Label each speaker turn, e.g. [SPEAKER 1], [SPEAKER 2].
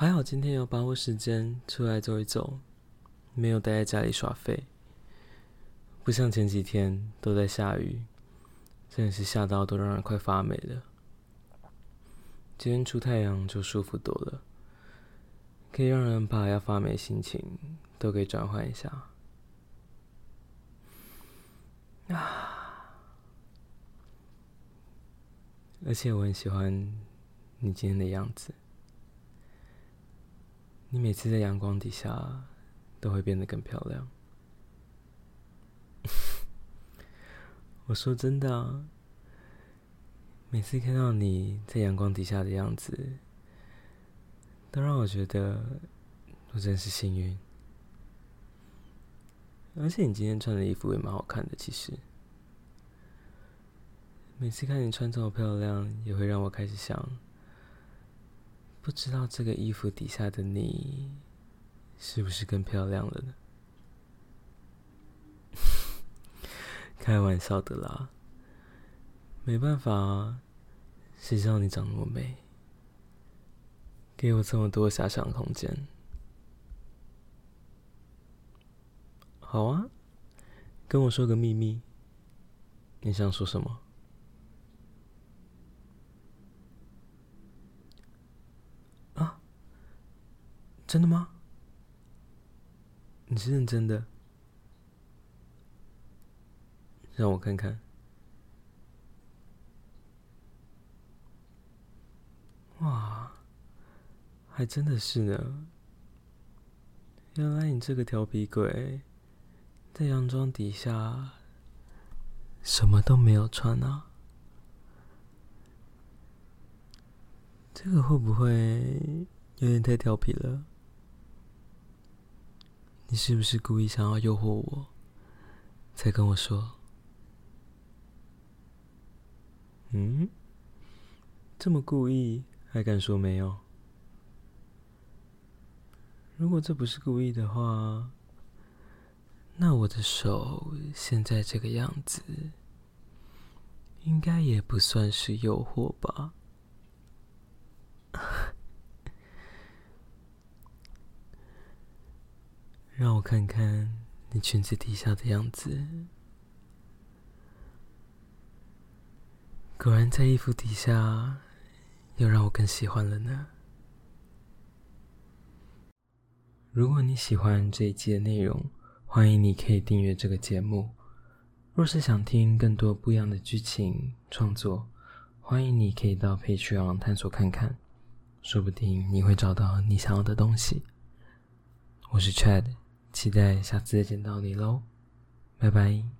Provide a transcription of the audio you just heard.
[SPEAKER 1] 还好今天有把握时间出来走一走，没有待在家里耍废。不像前几天都在下雨，真的是下到都让人快发霉了。今天出太阳就舒服多了，可以让人把要发霉的心情都给转换一下。啊！而且我很喜欢你今天的样子。你每次在阳光底下都会变得更漂亮。我说真的啊，每次看到你在阳光底下的样子，都让我觉得我真是幸运。而且你今天穿的衣服也蛮好看的，其实。每次看你穿这么漂亮，也会让我开始想。不知道这个衣服底下的你，是不是更漂亮了呢？开玩笑的啦，没办法啊，谁知道你长那么美，给我这么多遐想空间。好啊，跟我说个秘密，你想说什么？真的吗？你是认真的？让我看看。哇，还真的是呢。原来你这个调皮鬼，在洋装底下什么都没有穿啊。这个会不会有点太调皮了？你是不是故意想要诱惑我，才跟我说？嗯？这么故意还敢说没有？如果这不是故意的话，那我的手现在这个样子，应该也不算是诱惑吧？让我看看你裙子底下的样子，果然在衣服底下又让我更喜欢了呢。如果你喜欢这一季的内容，欢迎你可以订阅这个节目。若是想听更多不一样的剧情创作，欢迎你可以到 Patreon 探索看看，说不定你会找到你想要的东西。我是 Chad。期待下次见到你喽，拜拜。